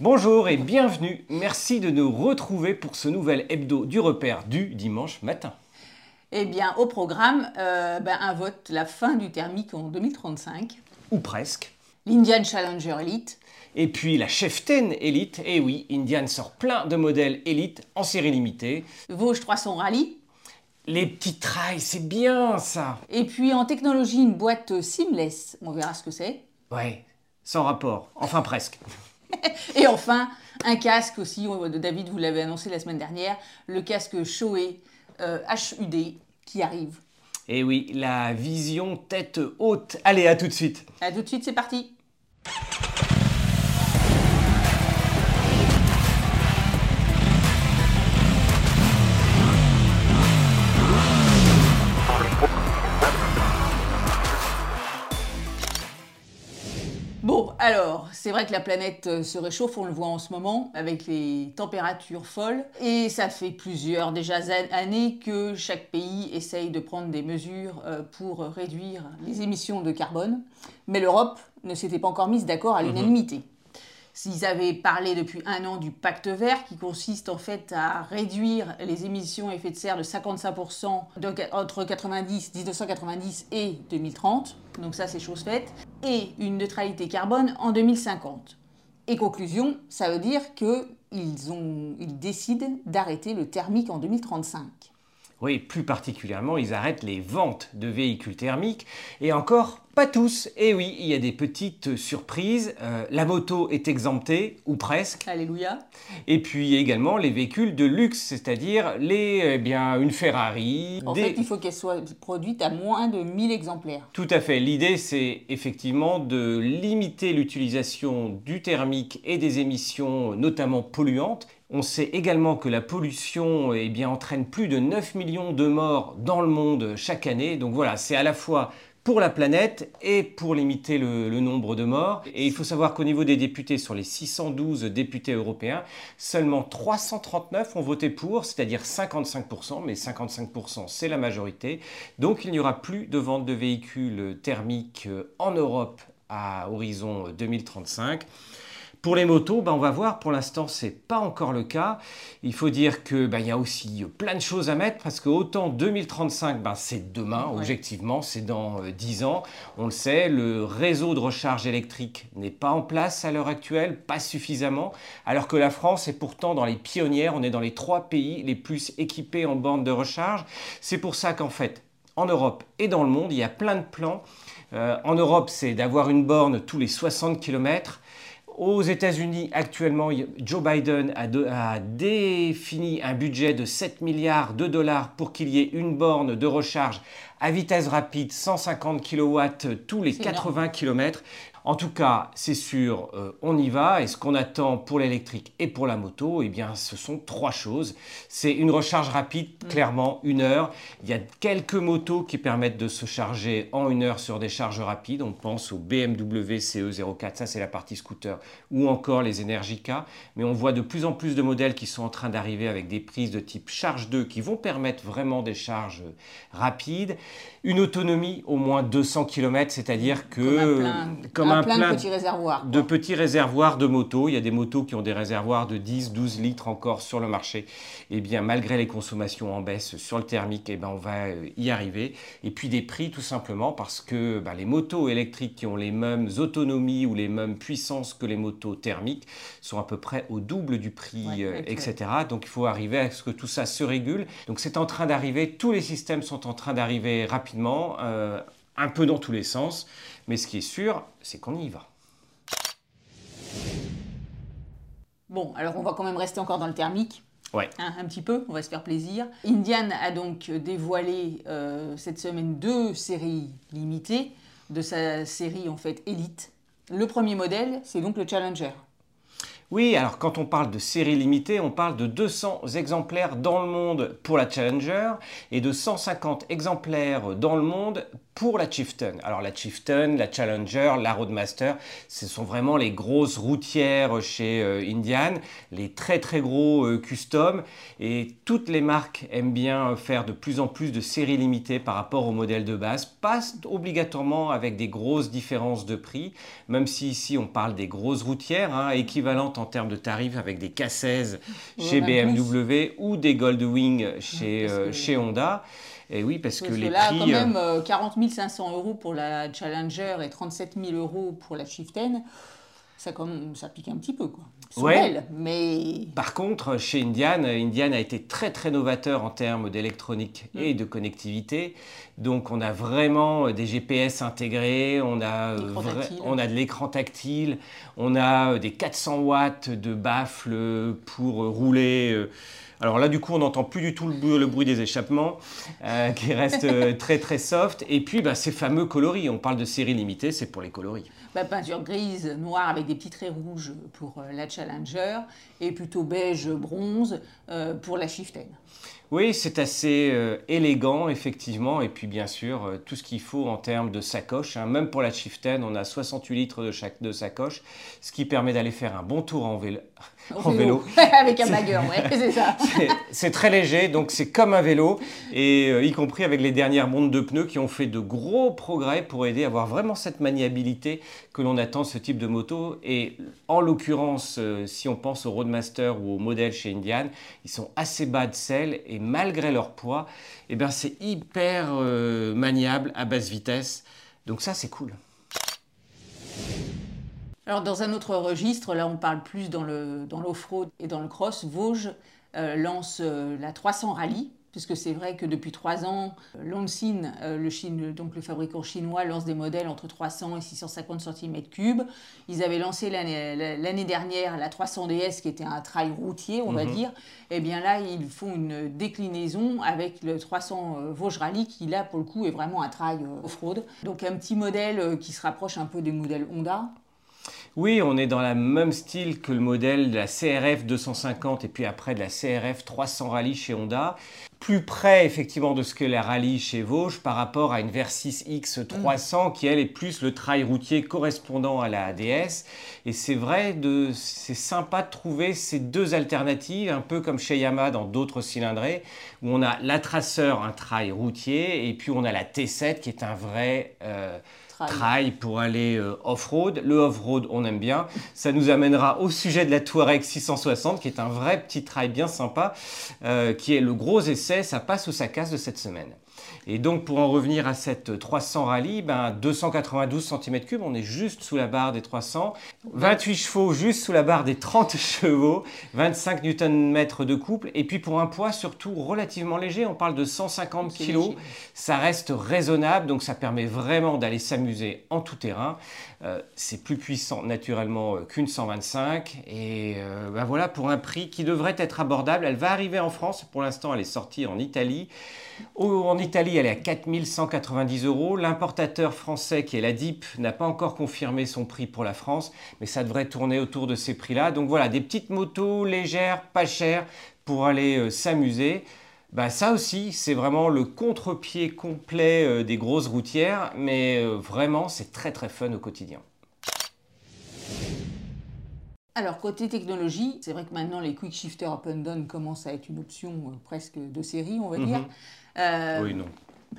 Bonjour et bienvenue. Merci de nous retrouver pour ce nouvel hebdo du repère du dimanche matin. Eh bien, au programme, euh, ben, un vote, la fin du thermique en 2035. Ou presque. L'Indian Challenger Elite. Et puis la Chef 10 Elite. Et oui, Indian sort plein de modèles Elite en série limitée. Vosges 300 Rally. Les petits trails, c'est bien ça. Et puis en technologie, une boîte seamless. On verra ce que c'est. Ouais, sans rapport. Enfin presque. Et enfin, un casque aussi, David vous l'avez annoncé la semaine dernière, le casque Shoei HUD qui arrive. Et oui, la vision tête haute. Allez, à tout de suite. À tout de suite, c'est parti. C'est vrai que la planète euh, se réchauffe, on le voit en ce moment, avec les températures folles. Et ça fait plusieurs déjà années que chaque pays essaye de prendre des mesures euh, pour réduire les émissions de carbone. Mais l'Europe ne s'était pas encore mise d'accord à mhm. l'unanimité. S'ils avaient parlé depuis un an du pacte vert, qui consiste en fait à réduire les émissions à effet de serre de 55% entre 90, 1990 et 2030, donc ça c'est chose faite, et une neutralité carbone en 2050. Et conclusion, ça veut dire qu'ils ils décident d'arrêter le thermique en 2035. Oui, plus particulièrement, ils arrêtent les ventes de véhicules thermiques. Et encore, pas tous. Et oui, il y a des petites surprises. Euh, la moto est exemptée, ou presque. Alléluia. Et puis également les véhicules de luxe, c'est-à-dire les, eh bien, une Ferrari. En fait, il faut qu'elle soit produite à moins de 1000 exemplaires. Tout à fait. L'idée, c'est effectivement de limiter l'utilisation du thermique et des émissions, notamment polluantes, on sait également que la pollution eh bien, entraîne plus de 9 millions de morts dans le monde chaque année. Donc voilà, c'est à la fois pour la planète et pour limiter le, nombre de morts. Et il faut savoir qu'au niveau des députés, sur les 612 députés européens, seulement 339 ont voté pour, c'est-à-dire 55%, mais 55% c'est la majorité. Donc il n'y aura plus de vente de véhicules thermiques en Europe à horizon 2035. Pour les motos, ben, on va voir, pour l'instant c'est pas encore le cas. Il faut dire qu'il ben, y a aussi plein de choses à mettre parce que autant 2035, ben, c'est demain, objectivement, c'est dans 10 euh, ans. On le sait, le réseau de recharge électrique n'est pas en place à l'heure actuelle, pas suffisamment, alors que la France est pourtant dans les pionnières, on est dans les trois pays les plus équipés en bornes de recharge. C'est pour ça qu'en fait, en Europe et dans le monde, il y a plein de plans. Euh, en Europe, c'est d'avoir une borne tous les 60 km. Aux États-Unis, actuellement, Joe Biden a, défini un budget de 7 milliards de dollars pour qu'il y ait une borne de recharge à vitesse rapide, 150 kW tous les 80 km. En tout cas, c'est sûr, euh, on y va. Et ce qu'on attend pour l'électrique et pour la moto, eh bien, ce sont trois choses. C'est une recharge rapide, mm. clairement, une heure. Il y a quelques motos qui permettent de se charger en une heure sur des charges rapides. On pense au BMW CE04, ça c'est la partie scooter, ou encore les Energica. Mais on voit de plus en plus de modèles qui sont en train d'arriver avec des prises de type charge 2 qui vont permettre vraiment des charges rapides. Une autonomie au moins 200 km, c'est-à-dire que... Comme un plein, de petits réservoirs. De petits réservoirs de motos. Il y a des motos qui ont des réservoirs de 10, 12 litres encore sur le marché. Et eh bien, malgré les consommations en baisse sur le thermique, et eh ben, on va euh, y arriver. Et puis des prix, tout simplement, parce que ben, les motos électriques qui ont les mêmes autonomies ou les mêmes puissances que les motos thermiques sont à peu près au double du prix, euh, etc. Donc, il faut arriver à ce que tout ça se régule. Donc, c'est en train d'arriver. Tous les systèmes sont en train d'arriver rapidement. Euh, un peu dans tous les sens, mais ce qui est sûr, c'est qu'on y va. Bon, alors on va quand même rester encore dans le thermique. Ouais. Hein, un petit peu, on va se faire plaisir. Indian a donc dévoilé euh, cette semaine deux séries limitées de sa série en fait Elite. Le premier modèle, c'est donc le Challenger. Oui, alors quand on parle de série limitée, on parle de 200 exemplaires dans le monde pour la Challenger et de 150 exemplaires dans le monde pour la Chieftain. Alors la Chieftain, la Challenger, la Roadmaster, ce sont vraiment les grosses routières chez euh, Indian, les très très gros euh, custom et toutes les marques aiment bien faire de plus en plus de séries limitées par rapport au modèle de base, pas obligatoirement avec des grosses différences de prix, même si ici on parle des grosses routières, hein, équivalentes en termes de tarifs avec des K16 chez BMW ou des Goldwing chez, euh, chez Honda. Et oui, parce, que, les là, prix. quand même, 40 500 euros pour la Challenger et 37 000 euros pour la Chieftain ça, comme, ça pique un petit peu. Quoi. Ouais. mais... Par contre, chez Indian, Indian a été très très novateur en termes d'électronique mm. et de connectivité. Donc on a vraiment des GPS intégrés, on a, on a de l'écran tactile, on a des 400 watts de baffle pour rouler. Alors là, du coup, on n'entend plus du tout le, bruit des échappements, euh, qui reste euh, très très soft. Et puis, bah, ces fameux coloris, on parle de série limitée, c'est pour les coloris. Bah, peinture grise, noire avec des petits traits rouges pour euh, la Challenger, et plutôt beige, bronze pour la Chieftain. Oui, c'est assez élégant, effectivement. Et puis, bien sûr, tout ce qu'il faut en termes de sacoche. Hein. Même pour la Chieftain, on a 68 litres de, chaque, de sacoche, ce qui permet d'aller faire un bon tour en vélo, en vélo. avec un bagger, ouais, c'est ça. c'est très léger, donc c'est comme un vélo, et euh, y compris avec les dernières montres de pneus qui ont fait de gros progrès pour aider à avoir vraiment cette maniabilité que l'on attend de ce type de moto. Et en l'occurrence, euh, si on pense au Roadmaster ou au modèle chez Indian, ils sont assez bas de selle, et malgré leur poids, eh ben, c'est hyper euh, maniable à basse vitesse. Donc ça, c'est cool. Alors dans un autre registre, là on parle plus dans l'off-road et dans le cross, Vosges euh, lance euh, la 300 Rally, puisque c'est vrai que depuis trois ans, Longsin, euh, le, donc le fabricant chinois, lance des modèles entre 300 et 650 cm3. Ils avaient lancé l'année dernière la 300DS, qui était un trail routier, on va mhm. dire. Et eh bien là, ils font une déclinaison avec le 300 Vosges Rally, qui là, pour le coup, est vraiment un trail off-road. Donc un petit modèle qui se rapproche un peu des modèles Honda. Oui, on est dans le même style que le modèle de la CRF 250 et puis après de la CRF 300 Rally chez Honda. Plus près effectivement de ce que la Rally chez Vosges par rapport à une Versys X 300 qui elle est plus le trail routier correspondant à la ADS. Et c'est vrai, c'est sympa de trouver ces deux alternatives, un peu comme chez Yamaha dans d'autres cylindrés, où on a la Tracer, un trail routier, et puis on a la T7 qui est un vrai... Euh, trail pour aller euh, off-road. Le off-road, on aime bien. Ça nous amènera au sujet de la Touareg 660, qui est un vrai petit trail bien sympa, euh, qui est le gros essai, ça passe ou ça casse de cette semaine. Et donc pour en revenir à cette 300 rallye, ben 292 cm3, on est juste sous la barre des 300, 28 chevaux juste sous la barre des 30 chevaux, 25 Nm de couple, et puis pour un poids surtout relativement léger, on parle de 150 kg, ça reste raisonnable, donc ça permet vraiment d'aller s'amuser en tout terrain. Euh, c'est plus puissant naturellement euh, qu'une 125, et euh, ben voilà pour un prix qui devrait être abordable. Elle va arriver en France, pour l'instant elle est sortie en Italie. En Italie, elle est à 4190 euros. L'importateur français, qui est la DIP, n'a pas encore confirmé son prix pour la France, mais ça devrait tourner autour de ces prix-là. Donc voilà, des petites motos légères, pas chères, pour aller euh, s'amuser. Bah, ça aussi, c'est vraiment le contre-pied complet euh, des grosses routières, mais euh, vraiment, c'est très très fun au quotidien. Alors, côté technologie, c'est vrai que maintenant les quick shifter up and down commencent à être une option presque de série, on va dire. Mhm. Euh, oui, non.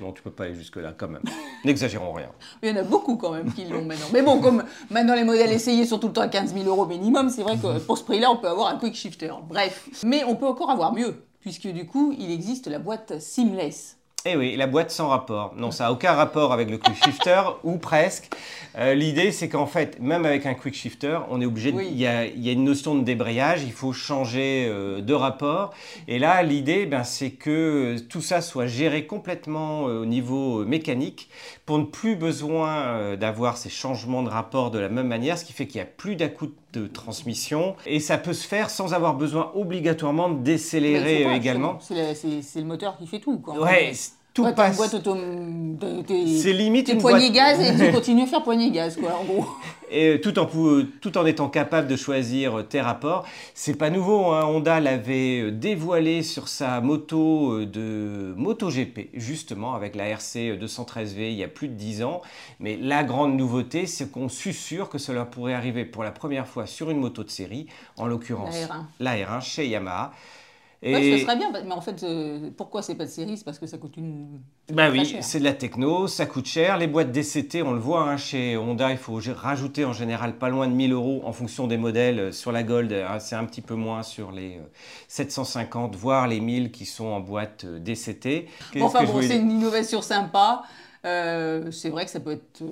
Non, tu peux pas aller jusque-là quand même. N'exagérons rien. Il y en a beaucoup quand même qui l'ont maintenant. Mais bon, comme maintenant les modèles essayés sont tout le temps à 15 000 euros minimum, c'est vrai que pour ce prix-là, on peut avoir un quick shifter. Bref. Mais on peut encore avoir mieux, puisque du coup, il existe la boîte seamless. Eh oui, la boîte sans rapport. Non, ça n'a aucun rapport avec le quick shifter, ou presque. Euh, l'idée, c'est qu'en fait, même avec un quick shifter, on est obligé, il, y a, une notion de débrayage, il faut changer euh, de rapport. Et là, l'idée, ben, c'est que tout ça soit géré complètement euh, au niveau mécanique pour ne plus besoin d'avoir ces changements de rapport de la même manière, ce qui fait qu'il n'y a plus d'un coup de transmission. Et ça peut se faire sans avoir besoin obligatoirement de décélérer également. C'est le moteur qui fait tout. Quoi. Ouais, tout passe. C'est limite une poignée gaz et tu continues à faire poignée gaz, quoi, en gros. et tout en, tout en étant capable de choisir tes rapports. C'est pas nouveau, hein. Honda l'avait dévoilé sur sa moto de MotoGP, justement, avec la RC 213V il y a plus de 10 ans. Mais la grande nouveauté, c'est qu'on sûr que cela pourrait arriver pour la première fois sur une moto de série, en l'occurrence la R1 chez Yamaha. Et... ce serait bien, mais en fait, euh, pourquoi c'est pas de série? C'est parce que ça coûte une. Bah oui, c'est de la techno, ça coûte cher. Les boîtes DCT, on le voit hein, chez Honda, il faut rajouter en général pas loin de 1000 euros en fonction des modèles. Sur la Gold, hein, c'est un petit peu moins sur les 750, euh, voire les 1000 qui sont en boîte euh, DCT. Bon, enfin bon, c'est une innovation sympa. c'est vrai que ça peut être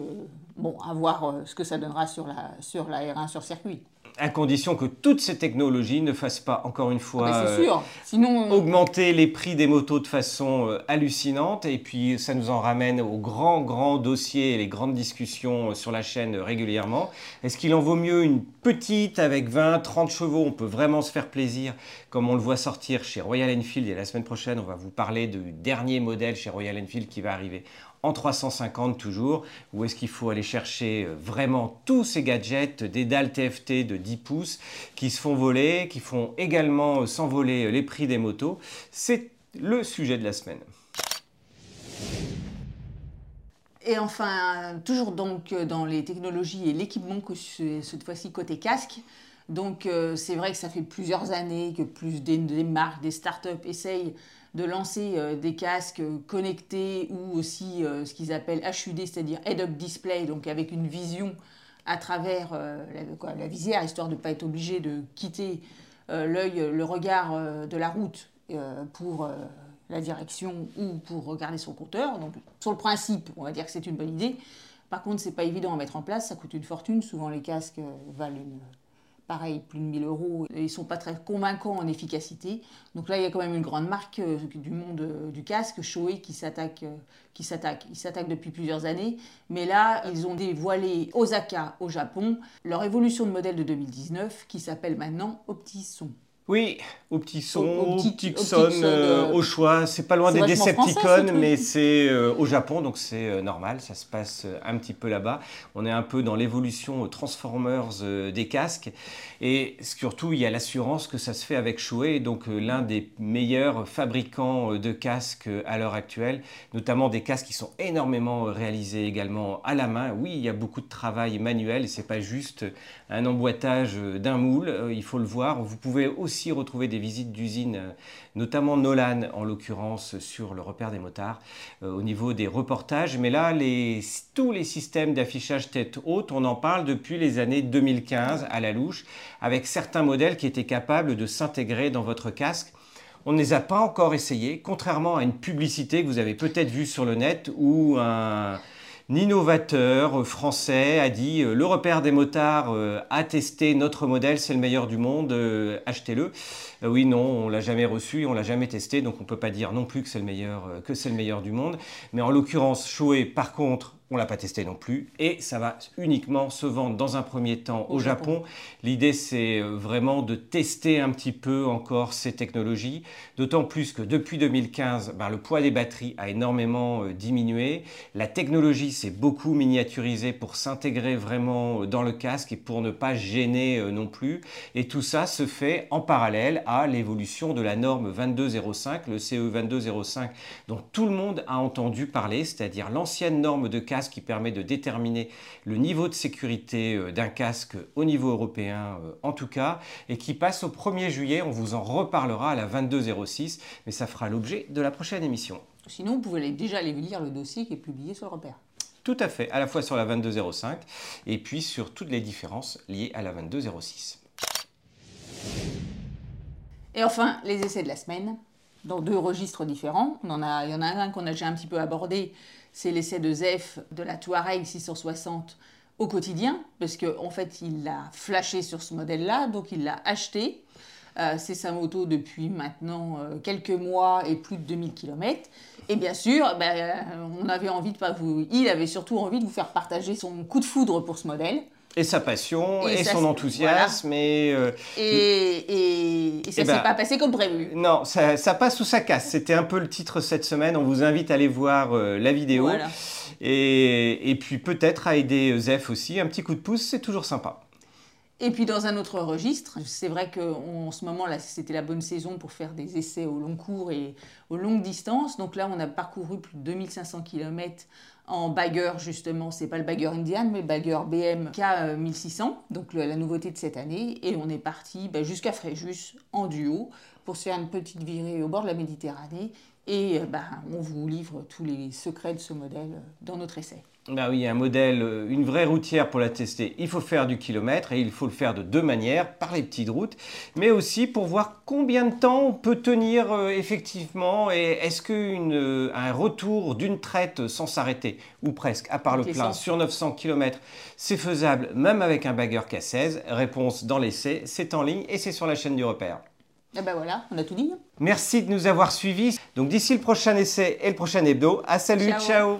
bon à voir ce que ça donnera sur la, sur la R1 sur circuit à condition que toutes ces technologies ne fassent pas, encore une fois, ah ben, sûr. Sinon, augmenter les prix des motos de façon euh, hallucinante. Et puis, ça nous en ramène aux grands, grands dossiers et les grandes discussions euh, sur la chaîne euh, régulièrement. Est-ce qu'il en vaut mieux une petite avec 20, 30 chevaux? On peut vraiment se faire plaisir, comme on le voit sortir chez Royal Enfield. Et la semaine prochaine, on va vous parler du dernier modèle chez Royal Enfield qui va arriver en 350 toujours, ou est-ce qu'il faut aller chercher euh, vraiment tous ces gadgets, des dalles TFT de 10 pouces qui se font voler, qui font également euh, s'envoler euh, les prix des motos C'est le sujet de la semaine. Et enfin, toujours donc dans les technologies et l'équipement, cette fois-ci côté casque. Donc c'est vrai que ça fait plusieurs années que plus des, des marques, des startups essayent de lancer euh, des casques connectés ou aussi euh, ce qu'ils appellent HUD, c'est-à-dire Head-Up Display, donc avec une vision à travers euh, la, visière, histoire de ne pas être obligé de quitter l'œil, le regard de la route pour la direction ou pour regarder son compteur. Donc, sur le principe, on va dire que c'est une bonne idée. Par contre, c'est pas évident à mettre en place, ça coûte une fortune. Souvent, les casques valent une pareil, plus de 1000 euros. Ils ne sont pas très convaincants en efficacité. Donc là, il y a quand même une grande marque euh, du monde euh, du casque, Shoei, qui s'attaque. Euh, qui s'attaquent depuis plusieurs années. Mais là, ils ont dévoilé Osaka au Japon leur évolution de modèle de 2019 qui s'appelle maintenant Optison. Oui, au petit son, au, petit son, euh, au choix. C'est pas loin des Decepticons, mais c'est euh, au Japon, donc c'est euh, normal. Ça se passe un petit peu là-bas. On est un peu dans l'évolution Transformers des casques. Et surtout, il y a l'assurance que ça se fait avec Shuei, donc l'un des meilleurs fabricants de casques à l'heure actuelle, notamment des casques qui sont énormément réalisés également à la main. Oui, il y a beaucoup de travail manuel et c'est pas juste un emboîtage d'un moule. il faut le voir. Vous pouvez aussi retrouver des visites d'usines, euh, notamment Nolan en l'occurrence sur le repère des motards, euh, au niveau des reportages. Mais là, les, tous les systèmes d'affichage tête haute, on en parle depuis les années 2015 à la louche, avec certains modèles qui étaient capables de s'intégrer dans votre casque. On ne les a pas encore essayés, contrairement à une publicité que vous avez peut-être vue sur le net ou un innovateur français a dit euh, le repère des motards euh, a testé notre modèle, c'est le meilleur du monde, euh, achetez-le. oui, non, on l'a jamais reçu, on l'a jamais testé, donc on peut pas dire non plus que c'est le meilleur, que c'est le meilleur du monde. Mais en l'occurrence, Shoei, par contre, on l'a pas testé non plus et ça va uniquement se vendre dans un premier temps au, Japon. L'idée c'est euh, vraiment de tester un petit peu encore ces technologies, d'autant plus que depuis 2015, ben, le poids des batteries a énormément euh, diminué. La technologie s'est beaucoup miniaturisée pour s'intégrer vraiment euh, dans le casque et pour ne pas gêner non plus. Et tout ça se fait en parallèle à l'évolution de la norme 2205, le CE 2205 dont tout le monde a entendu parler, c'est-à-dire l'ancienne norme de casque qui permet de déterminer le niveau de sécurité euh, d'un casque au niveau européen euh, en tout cas, et qui passe au 1er juillet. On vous en reparlera à la 2206, mais ça fera l'objet de la prochaine émission. Sinon, vous pouvez déjà aller lire le dossier qui est publié sur le repère. Tout à fait, à la fois sur la 2205 et puis sur toutes les différences liées à la 2206. Et enfin, les essais de la semaine, dans deux registres différents. On en a, il y en a un qu'on a déjà un petit peu abordé, c'est l'essai de Zef de la Touareg 660 au quotidien, parce qu'en en fait, il l'a flashé sur ce modèle-là, donc il l'a acheté. Euh, c'est sa moto depuis maintenant euh, quelques mois et plus de 2000 km. Et bien sûr, ben, on avait envie de pas vous... il avait surtout envie de vous faire partager son coup de foudre pour ce modèle. Et sa passion, et, son enthousiasme, et, euh, et, et, ça ne s'est ben, pas passé comme prévu. Non, ça, passe ou ça casse. C'était un peu le titre cette semaine. On vous invite à aller voir euh, la vidéo. Et, puis peut-être à aider Zef aussi. Un petit coup de pouce, c'est toujours sympa. Et puis dans un autre registre, c'est vrai qu'en ce moment, là, c'était la bonne saison pour faire des essais au long cours et aux longues distances. Donc là, on a parcouru plus de 2500 km en bagger, justement. C'est pas le bagger Indian, mais bagger BM K1600, donc la nouveauté de cette année. Et on est parti bah, jusqu'à Fréjus en duo pour se faire une petite virée au bord de la Méditerranée. Et bah, on vous livre tous les secrets de ce modèle dans notre essai. Ben oui, un modèle, euh, une vraie routière pour la tester, il faut faire du kilomètre et il faut le faire de deux manières, par les petites routes, mais aussi pour voir combien de temps on peut tenir euh, effectivement et est-ce qu'un euh, retour d'une traite sans s'arrêter, ou presque, à part le plein, sur 900 km, c'est faisable même avec un bagger K16 Réponse dans l'essai, c'est en ligne et c'est sur la chaîne du repère. Et eh ben voilà, on a tout dit. Merci de nous avoir suivis. Donc d'ici le prochain essai et le prochain hebdo, à salut, ciao.